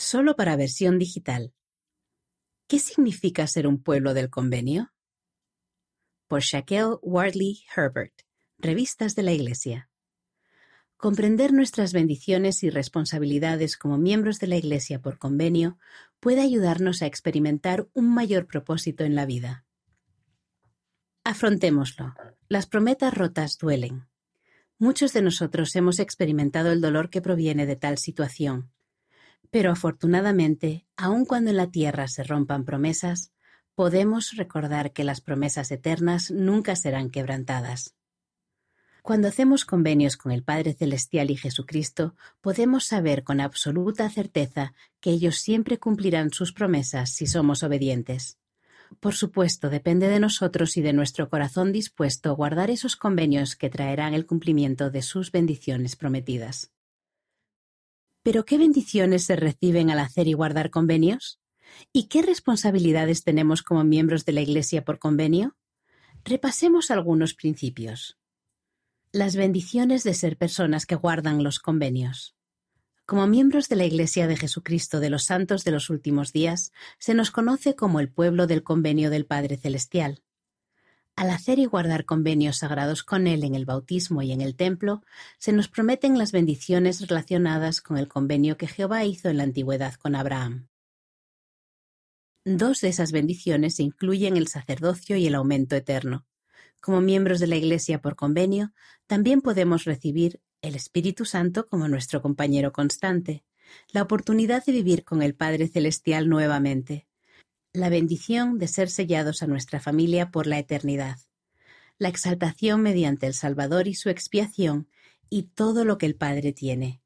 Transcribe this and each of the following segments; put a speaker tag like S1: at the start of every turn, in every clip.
S1: Solo para versión digital. ¿Qué significa ser un pueblo del convenio? Por Shaquille Wardley Herbert, Revistas de la Iglesia. Comprender nuestras bendiciones y responsabilidades como miembros de la Iglesia por convenio puede ayudarnos a experimentar un mayor propósito en la vida. Afrontémoslo. Las prometas rotas duelen. Muchos de nosotros hemos experimentado el dolor que proviene de tal situación. Pero afortunadamente, aun cuando en la tierra se rompan promesas, podemos recordar que las promesas eternas nunca serán quebrantadas. Cuando hacemos convenios con el Padre Celestial y Jesucristo, podemos saber con absoluta certeza que ellos siempre cumplirán sus promesas si somos obedientes. Por supuesto, depende de nosotros y de nuestro corazón dispuesto a guardar esos convenios que traerán el cumplimiento de sus bendiciones prometidas. Pero ¿qué bendiciones se reciben al hacer y guardar convenios? ¿Y qué responsabilidades tenemos como miembros de la Iglesia por convenio? Repasemos algunos principios. Las bendiciones de ser personas que guardan los convenios. Como miembros de la Iglesia de Jesucristo de los Santos de los Últimos Días, se nos conoce como el pueblo del convenio del Padre Celestial. Al hacer y guardar convenios sagrados con Él en el bautismo y en el templo, se nos prometen las bendiciones relacionadas con el convenio que Jehová hizo en la antigüedad con Abraham. Dos de esas bendiciones incluyen el sacerdocio y el aumento eterno. Como miembros de la Iglesia por convenio, también podemos recibir el Espíritu Santo como nuestro compañero constante, la oportunidad de vivir con el Padre Celestial nuevamente, la bendición de ser sellados a nuestra familia por la eternidad, la exaltación mediante el Salvador y su expiación, y todo lo que el Padre tiene.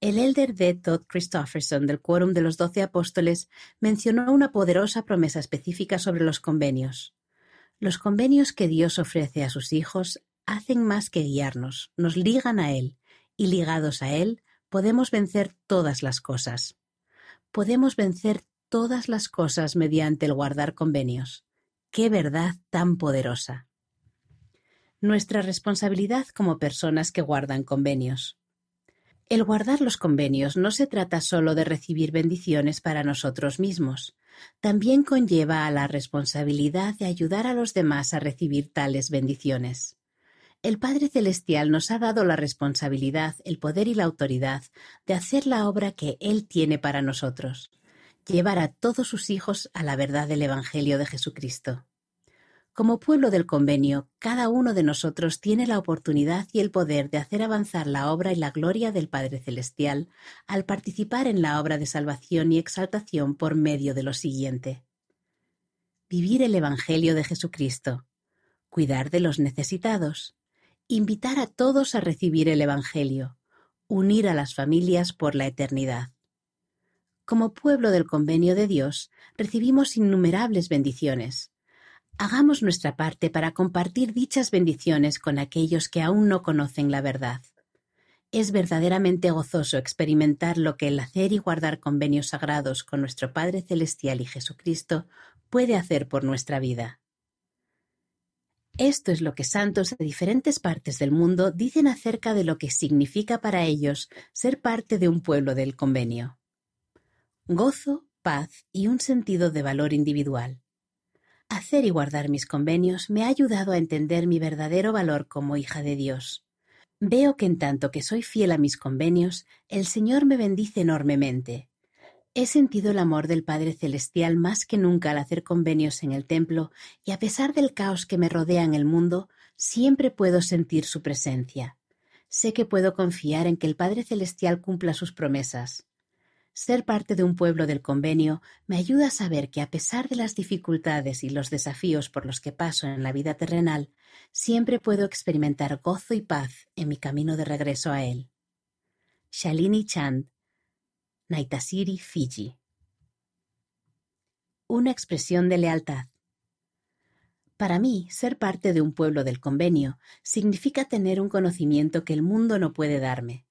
S1: El elder D. Todd Christofferson del Quórum de los Doce Apóstoles mencionó una poderosa promesa específica sobre los convenios. Los convenios que Dios ofrece a sus hijos hacen más que guiarnos, nos ligan a Él, y ligados a Él podemos vencer todas las cosas. Podemos vencer todas las cosas mediante el guardar convenios. ¡Qué verdad tan poderosa! Nuestra responsabilidad como personas que guardan convenios. El guardar los convenios no se trata solo de recibir bendiciones para nosotros mismos, también conlleva a la responsabilidad de ayudar a los demás a recibir tales bendiciones. El Padre Celestial nos ha dado la responsabilidad, el poder y la autoridad de hacer la obra que Él tiene para nosotros, llevar a todos sus hijos a la verdad del Evangelio de Jesucristo. Como pueblo del convenio, cada uno de nosotros tiene la oportunidad y el poder de hacer avanzar la obra y la gloria del Padre Celestial al participar en la obra de salvación y exaltación por medio de lo siguiente. Vivir el Evangelio de Jesucristo, cuidar de los necesitados, invitar a todos a recibir el Evangelio, unir a las familias por la eternidad. Como pueblo del convenio de Dios, recibimos innumerables bendiciones. Hagamos nuestra parte para compartir dichas bendiciones con aquellos que aún no conocen la verdad. Es verdaderamente gozoso experimentar lo que el hacer y guardar convenios sagrados con nuestro Padre Celestial y Jesucristo puede hacer por nuestra vida. Esto es lo que santos de diferentes partes del mundo dicen acerca de lo que significa para ellos ser parte de un pueblo del convenio. Gozo, paz y un sentido de valor individual. Hacer y guardar mis convenios me ha ayudado a entender mi verdadero valor como hija de Dios. Veo que en tanto que soy fiel a mis convenios, el Señor me bendice enormemente, He sentido el amor del Padre Celestial más que nunca al hacer convenios en el templo, y a pesar del caos que me rodea en el mundo, siempre puedo sentir su presencia. Sé que puedo confiar en que el Padre Celestial cumpla sus promesas. Ser parte de un pueblo del convenio me ayuda a saber que a pesar de las dificultades y los desafíos por los que paso en la vida terrenal, siempre puedo experimentar gozo y paz en mi camino de regreso a Él. Shalini Chand, Naitasiri, Fiji. Una expresión de lealtad. Para mí, ser parte de un pueblo del convenio significa tener un conocimiento que el mundo no puede darme.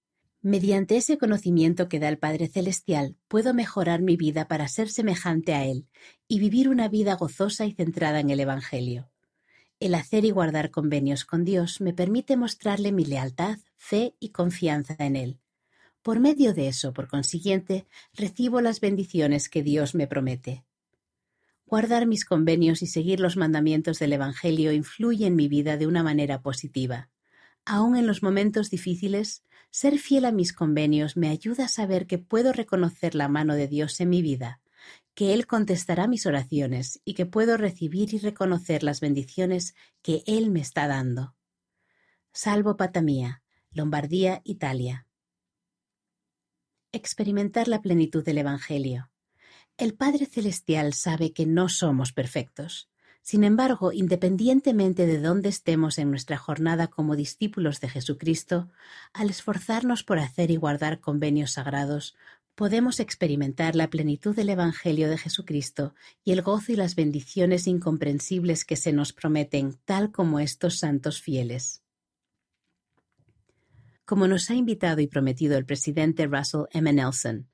S1: Mediante ese conocimiento que da el Padre Celestial, puedo mejorar mi vida para ser semejante a Él y vivir una vida gozosa y centrada en el Evangelio. El hacer y guardar convenios con Dios me permite mostrarle mi lealtad, fe y confianza en Él, Por medio de eso, por consiguiente, recibo las bendiciones que Dios me promete. Guardar mis convenios y seguir los mandamientos del Evangelio influye en mi vida de una manera positiva. Aun en los momentos difíciles, ser fiel a mis convenios me ayuda a saber que puedo reconocer la mano de Dios en mi vida, que Él contestará mis oraciones y que puedo recibir y reconocer las bendiciones que Él me está dando. Salvo Patamía, Lombardía, Italia. Experimentar la plenitud del Evangelio. El Padre Celestial sabe que no somos perfectos. Sin embargo, independientemente de dónde estemos en nuestra jornada como discípulos de Jesucristo, al esforzarnos por hacer y guardar convenios sagrados, podemos experimentar la plenitud del Evangelio de Jesucristo y el gozo y las bendiciones incomprensibles que se nos prometen, tal como estos santos fieles. Como nos ha invitado y prometido el presidente Russell M. Nelson,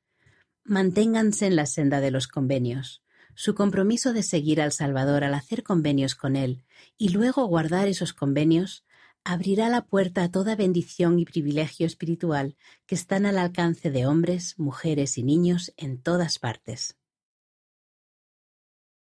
S1: Manténganse en la senda de los convenios. Su compromiso de seguir al Salvador al hacer convenios con Él y luego guardar esos convenios abrirá la puerta a toda bendición y privilegio espiritual que están al alcance de hombres, mujeres y niños en todas partes.